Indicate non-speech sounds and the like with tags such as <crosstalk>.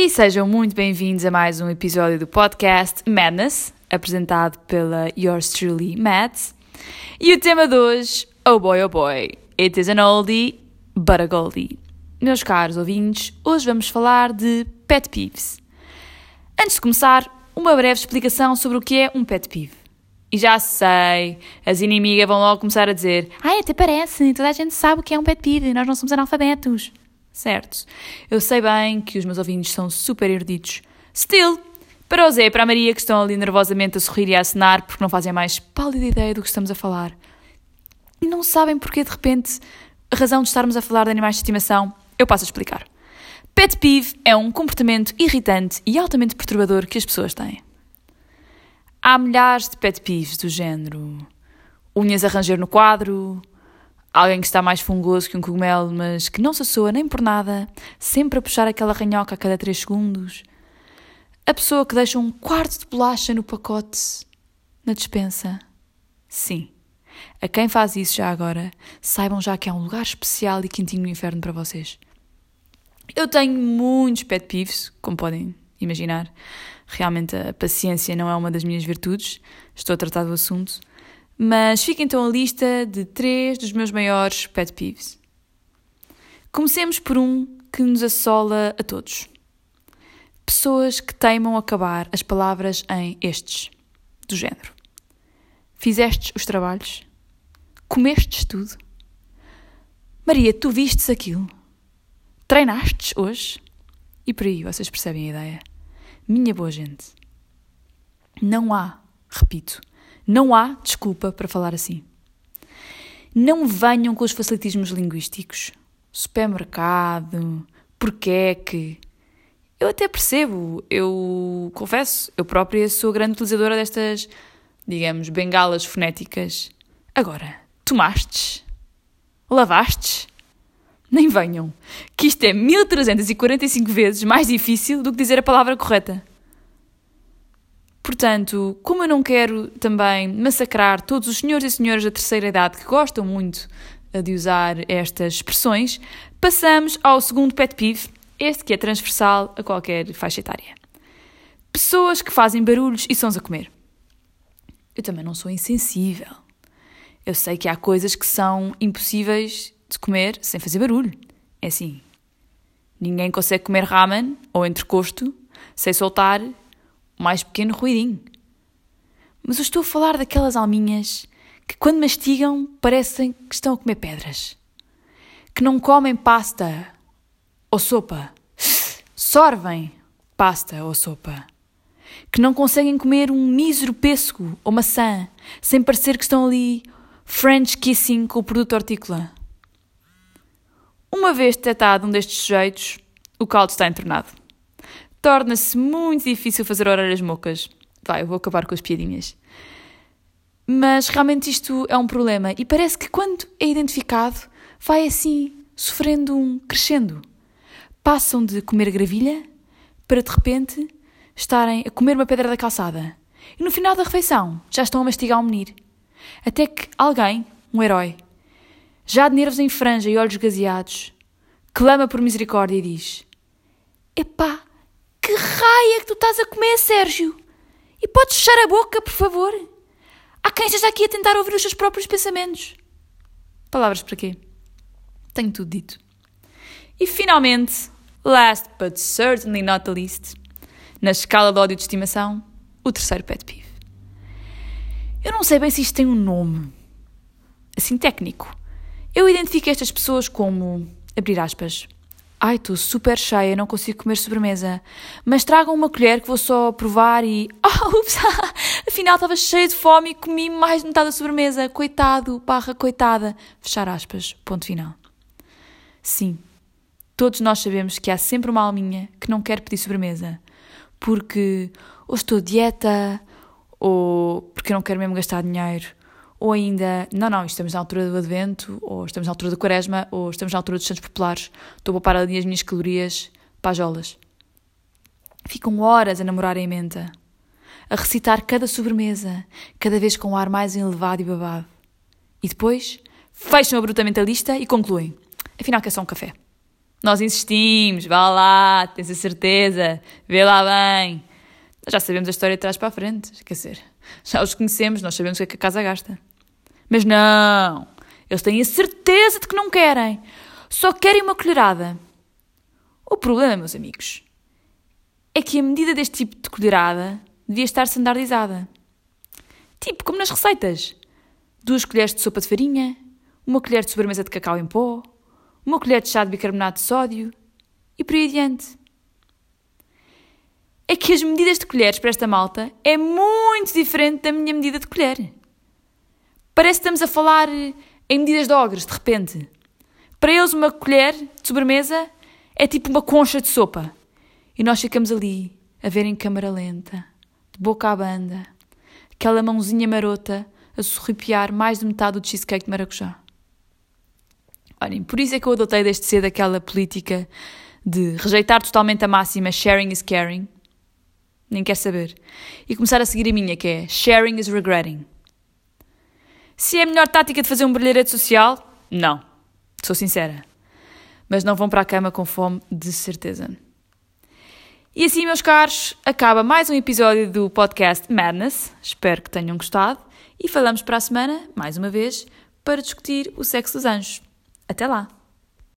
E sejam muito bem-vindos a mais um episódio do podcast Madness, apresentado pela Yours Truly Mads. E o tema de hoje, oh boy, oh boy, it is an oldie, but a goldie. Meus caros ouvintes, hoje vamos falar de pet peeves. Antes de começar, uma breve explicação sobre o que é um pet peeve. E já sei, as inimigas vão logo começar a dizer: Ai, até parece, toda a gente sabe o que é um pet peeve, nós não somos analfabetos. Certo, eu sei bem que os meus ouvintes são super eruditos. Still, para o Zé e para a Maria que estão ali nervosamente a sorrir e a acenar porque não fazem mais pálida ideia do que estamos a falar. E não sabem porque de repente a razão de estarmos a falar de animais de estimação, eu passo a explicar. Pet peeve é um comportamento irritante e altamente perturbador que as pessoas têm. Há milhares de pet peeves do género unhas a ranger no quadro, alguém que está mais fungoso que um cogumelo, mas que não se assoa nem por nada, sempre a puxar aquela ranhoca a cada 3 segundos, a pessoa que deixa um quarto de bolacha no pacote na despensa. Sim, a quem faz isso já agora, saibam já que há um lugar especial e quentinho no inferno para vocês. Eu tenho muitos pet peeves, como podem imaginar. Realmente a paciência não é uma das minhas virtudes, estou a tratar do assunto. Mas fica então a lista de três dos meus maiores pet peeves. Comecemos por um que nos assola a todos. Pessoas que teimam acabar as palavras em estes, do género. Fizestes os trabalhos? Comestes tudo? Maria, tu vistes aquilo? Treinastes hoje? E por aí vocês percebem a ideia. Minha boa gente, não há, repito, não há desculpa para falar assim. Não venham com os facilitismos linguísticos. Supermercado, porque é que. Eu até percebo, eu confesso, eu própria sou grande utilizadora destas, digamos, bengalas fonéticas. Agora, tomastes? Lavastes? Nem venham, que isto é 1345 vezes mais difícil do que dizer a palavra correta. Portanto, como eu não quero também massacrar todos os senhores e senhoras da terceira idade que gostam muito eh, de usar estas expressões, passamos ao segundo pet peeve, este que é transversal a qualquer faixa etária. Pessoas que fazem barulhos e sons a comer. Eu também não sou insensível. Eu sei que há coisas que são impossíveis de comer sem fazer barulho. É assim. Ninguém consegue comer ramen ou entrecosto sem soltar mais pequeno ruidinho. Mas eu estou a falar daquelas alminhas que, quando mastigam, parecem que estão a comer pedras. Que não comem pasta ou sopa. Sorvem pasta ou sopa. Que não conseguem comer um mísero pêssego ou maçã sem parecer que estão ali French kissing com o produto hortícola. Uma vez detectado um destes sujeitos, o caldo está entornado. Torna-se muito difícil fazer orelhas mocas. Vai, eu vou acabar com as piadinhas. Mas realmente isto é um problema e parece que quando é identificado, vai assim, sofrendo um crescendo. Passam de comer gravilha para de repente estarem a comer uma pedra da calçada. E no final da refeição já estão a mastigar um menir. Até que alguém, um herói, já de nervos em franja e olhos gazeados, clama por misericórdia e diz: Epá, que raia que tu estás a comer, Sérgio? E podes fechar a boca, por favor? Há quem esteja aqui a tentar ouvir os seus próprios pensamentos. Palavras para quê? Tenho tudo dito. E finalmente, last but certainly not the least, na escala de ódio de estimação, o terceiro pet peeve. Eu não sei bem se isto tem um nome, assim técnico, eu identifico estas pessoas como, abrir aspas, Ai, estou super cheia, não consigo comer sobremesa. Mas tragam uma colher que vou só provar e. Oh, <laughs> ups! <laughs> Afinal estava cheia de fome e comi mais de metade da sobremesa. Coitado, barra coitada. Fechar aspas. Ponto final. Sim, todos nós sabemos que há sempre uma alminha que não quer pedir sobremesa. Porque ou estou dieta, ou porque não quero mesmo gastar dinheiro, ou ainda, não, não, estamos na altura do Advento, ou estamos na altura da Quaresma, ou estamos na altura dos Santos Populares, estou a poupar ali as minhas calorias para as olas. Ficam horas a namorarem a menta, a recitar cada sobremesa, cada vez com um ar mais elevado e babado. E depois fecham abruptamente a lista e concluem: afinal, que é só um café. Nós insistimos, vá lá, tens a certeza, vê lá bem. Nós já sabemos a história de trás para a frente, quer dizer, já os conhecemos, nós sabemos o que é que a casa gasta. Mas não, eles têm a certeza de que não querem, só querem uma colherada. O problema, meus amigos, é que a medida deste tipo de colherada devia estar standardizada. Tipo, como nas receitas. Duas colheres de sopa de farinha, uma colher de sobremesa de cacau em pó, uma colher de chá de bicarbonato de sódio e por aí adiante. É que as medidas de colheres para esta malta é muito diferente da minha medida de colher. Parece que estamos a falar em medidas de ogres, de repente. Para eles, uma colher de sobremesa é tipo uma concha de sopa. E nós ficamos ali, a ver em câmara lenta, de boca à banda, aquela mãozinha marota a sorripiar mais de metade do cheesecake de maracujá. Olhem, por isso é que eu adotei desde cedo aquela política de rejeitar totalmente a máxima sharing is caring, nem quer saber, e começar a seguir a minha, que é sharing is regretting. Se é a melhor tática de fazer um brilharete social, não. Sou sincera. Mas não vão para a cama com fome, de certeza. E assim, meus caros, acaba mais um episódio do podcast Madness. Espero que tenham gostado. E falamos para a semana, mais uma vez, para discutir o sexo dos anjos. Até lá!